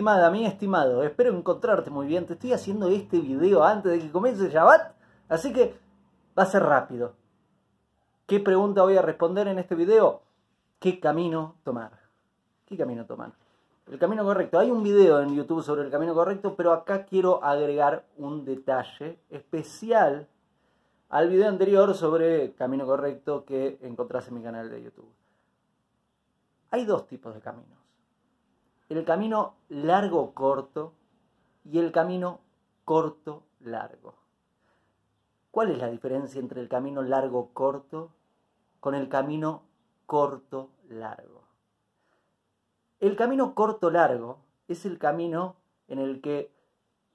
estimada, mi estimado, espero encontrarte muy bien. Te estoy haciendo este video antes de que comience el Shabbat, así que va a ser rápido. ¿Qué pregunta voy a responder en este video? ¿Qué camino tomar? ¿Qué camino tomar? El camino correcto. Hay un video en YouTube sobre el camino correcto, pero acá quiero agregar un detalle especial al video anterior sobre camino correcto que encontrás en mi canal de YouTube. Hay dos tipos de caminos el camino largo corto y el camino corto largo. ¿Cuál es la diferencia entre el camino largo corto con el camino corto largo? El camino corto largo es el camino en el que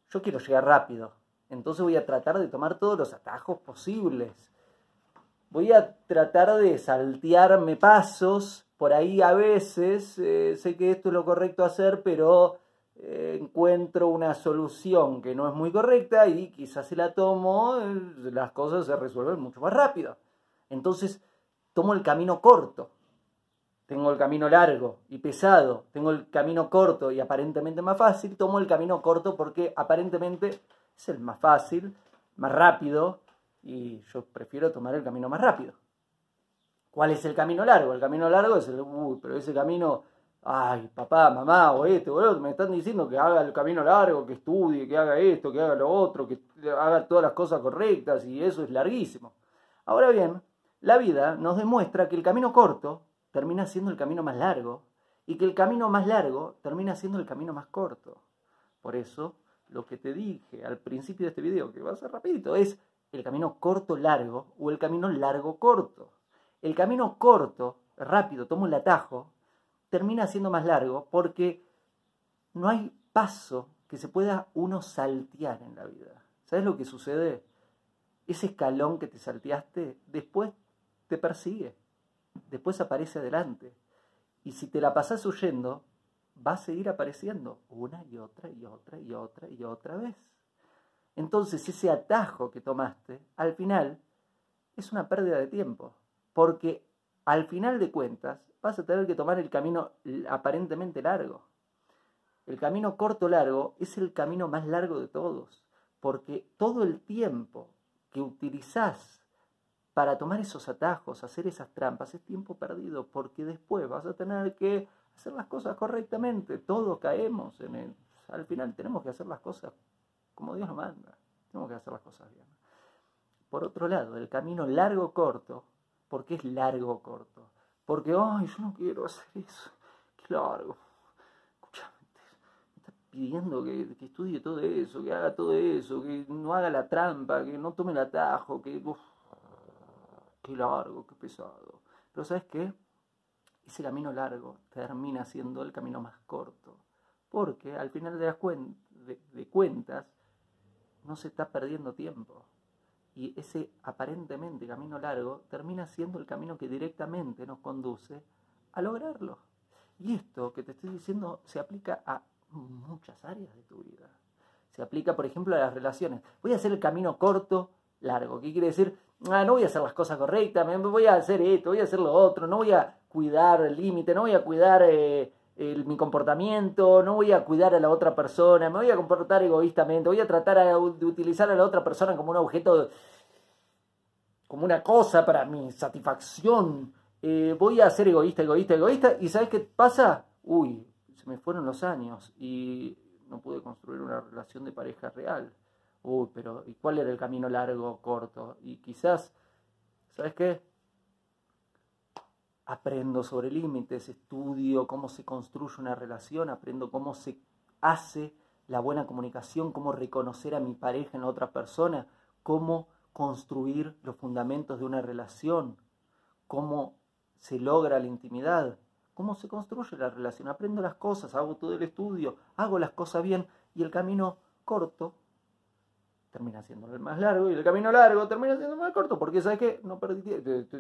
yo quiero llegar rápido, entonces voy a tratar de tomar todos los atajos posibles. Voy a tratar de saltearme pasos por ahí a veces eh, sé que esto es lo correcto hacer, pero eh, encuentro una solución que no es muy correcta y quizás si la tomo, eh, las cosas se resuelven mucho más rápido. Entonces, tomo el camino corto. Tengo el camino largo y pesado, tengo el camino corto y aparentemente más fácil, tomo el camino corto porque aparentemente es el más fácil, más rápido y yo prefiero tomar el camino más rápido. ¿Cuál es el camino largo? El camino largo es el, uy, pero ese camino, ay, papá, mamá, o este, boludo, me están diciendo que haga el camino largo, que estudie, que haga esto, que haga lo otro, que haga todas las cosas correctas y eso es larguísimo. Ahora bien, la vida nos demuestra que el camino corto termina siendo el camino más largo y que el camino más largo termina siendo el camino más corto. Por eso, lo que te dije al principio de este video, que va a ser rapidito, es el camino corto largo o el camino largo corto. El camino corto, rápido, tomo el atajo, termina siendo más largo porque no hay paso que se pueda uno saltear en la vida. ¿Sabes lo que sucede? Ese escalón que te salteaste después te persigue, después aparece adelante. Y si te la pasas huyendo, va a seguir apareciendo una y otra y otra y otra y otra vez. Entonces ese atajo que tomaste, al final, es una pérdida de tiempo porque al final de cuentas vas a tener que tomar el camino aparentemente largo. El camino corto largo es el camino más largo de todos, porque todo el tiempo que utilizás para tomar esos atajos, hacer esas trampas, es tiempo perdido, porque después vas a tener que hacer las cosas correctamente. Todos caemos en el... Al final tenemos que hacer las cosas como Dios nos manda. Tenemos que hacer las cosas bien. Por otro lado, el camino largo corto porque es largo o corto. Porque, ay, yo no quiero hacer eso. Qué largo. Escúchame, me está pidiendo que, estudie todo eso, que haga todo eso, que no haga la trampa, que no tome el atajo, que. qué largo, qué pesado. Pero, ¿sabes qué? Ese camino largo termina siendo el camino más corto. Porque al final de, las de cuentas, no se está perdiendo tiempo y ese aparentemente camino largo termina siendo el camino que directamente nos conduce a lograrlo. Y esto que te estoy diciendo se aplica a muchas áreas de tu vida. Se aplica, por ejemplo, a las relaciones. Voy a hacer el camino corto, largo. ¿Qué quiere decir? Ah, no voy a hacer las cosas correctas, voy a hacer esto, voy a hacer lo otro, no voy a cuidar el límite, no voy a cuidar eh, mi comportamiento, no voy a cuidar a la otra persona, me voy a comportar egoístamente, voy a tratar de utilizar a la otra persona como un objeto, como una cosa para mi satisfacción. Eh, voy a ser egoísta, egoísta, egoísta. ¿Y sabes qué pasa? Uy, se me fueron los años y no pude construir una relación de pareja real. Uy, pero ¿y cuál era el camino largo, corto? Y quizás, ¿sabes qué? Aprendo sobre límites, estudio cómo se construye una relación, aprendo cómo se hace la buena comunicación, cómo reconocer a mi pareja en la otra persona, cómo construir los fundamentos de una relación, cómo se logra la intimidad, cómo se construye la relación. Aprendo las cosas, hago todo el estudio, hago las cosas bien y el camino corto termina siendo más largo y el camino largo termina siendo más corto, porque ¿sabes qué? No perdí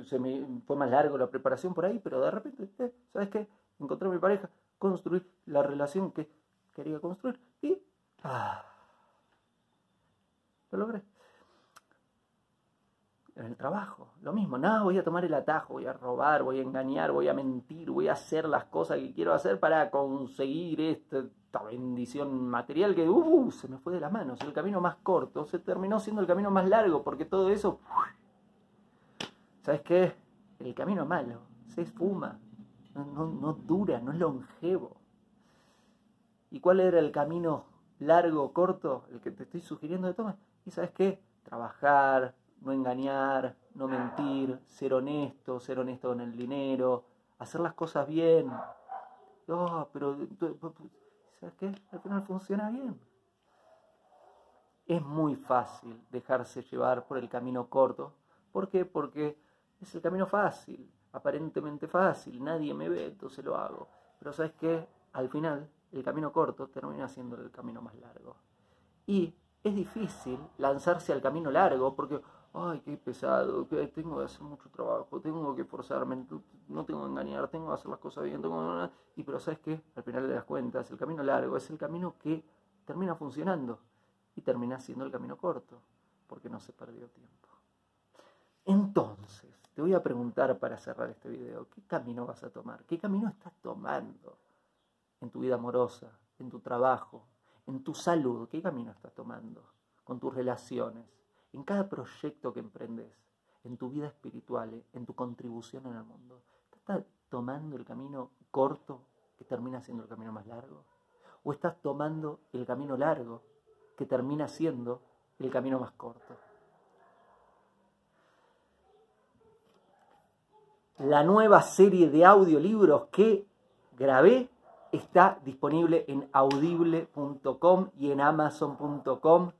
se me fue más largo la preparación por ahí, pero de repente, eh, ¿sabes qué? Encontré a mi pareja, construir la relación que quería construir y ah, lo logré. En el trabajo, lo mismo, nada, voy a tomar el atajo, voy a robar, voy a engañar, voy a mentir, voy a hacer las cosas que quiero hacer para conseguir esta, bendición material que uh, se me fue de las manos, el camino más corto, se terminó siendo el camino más largo, porque todo eso, ¿sabes qué? El camino malo, se esfuma, no, no dura, no es longevo. ¿Y cuál era el camino largo, corto, el que te estoy sugiriendo de tomar? ¿Y sabes qué? Trabajar, no engañar, no mentir, ser honesto, ser honesto con el dinero, hacer las cosas bien. Oh, pero, ¿sabes qué? Al final funciona bien. Es muy fácil dejarse llevar por el camino corto. ¿Por qué? Porque es el camino fácil, aparentemente fácil, nadie me ve, entonces lo hago. Pero ¿sabes qué? Al final, el camino corto termina siendo el camino más largo. Y es difícil lanzarse al camino largo porque, ay, qué pesado, tengo que hacer mucho trabajo, tengo que esforzarme, no tengo que engañar, tengo que hacer las cosas bien, tengo Y pero ¿sabes qué? Al final de las cuentas, el camino largo es el camino que termina funcionando y termina siendo el camino corto, porque no se perdió tiempo. Entonces, te voy a preguntar para cerrar este video, ¿qué camino vas a tomar? ¿Qué camino estás tomando en tu vida amorosa, en tu trabajo, en tu salud? ¿Qué camino estás tomando? Con tus relaciones, en cada proyecto que emprendes, en tu vida espiritual, en tu contribución en el mundo. ¿Estás tomando el camino corto que termina siendo el camino más largo? ¿O estás tomando el camino largo que termina siendo el camino más corto? La nueva serie de audiolibros que grabé está disponible en audible.com y en amazon.com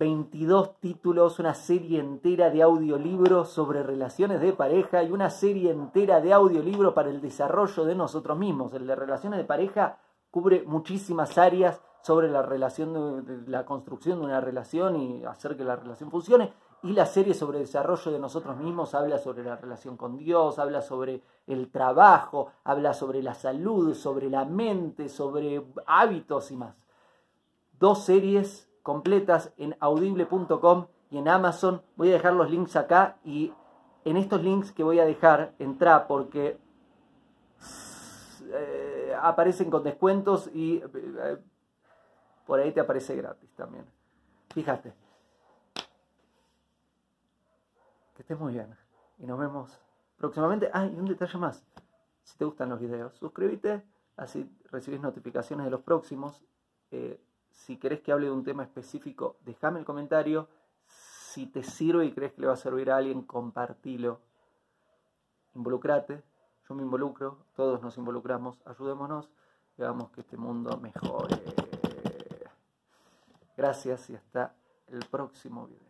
22 títulos, una serie entera de audiolibros sobre relaciones de pareja y una serie entera de audiolibros para el desarrollo de nosotros mismos. El de relaciones de pareja cubre muchísimas áreas sobre la relación, la construcción de una relación y hacer que la relación funcione. Y la serie sobre desarrollo de nosotros mismos habla sobre la relación con Dios, habla sobre el trabajo, habla sobre la salud, sobre la mente, sobre hábitos y más. Dos series completas en audible.com y en Amazon. Voy a dejar los links acá y en estos links que voy a dejar, entra porque eh, aparecen con descuentos y eh, por ahí te aparece gratis también. Fíjate. Que estés muy bien y nos vemos próximamente. Ah, y un detalle más. Si te gustan los videos, suscríbete, así recibes notificaciones de los próximos. Eh, si querés que hable de un tema específico, déjame el comentario. Si te sirve y crees que le va a servir a alguien, compartilo. Involucrate. Yo me involucro, todos nos involucramos, ayudémonos hagamos que este mundo mejore. Gracias y hasta el próximo video.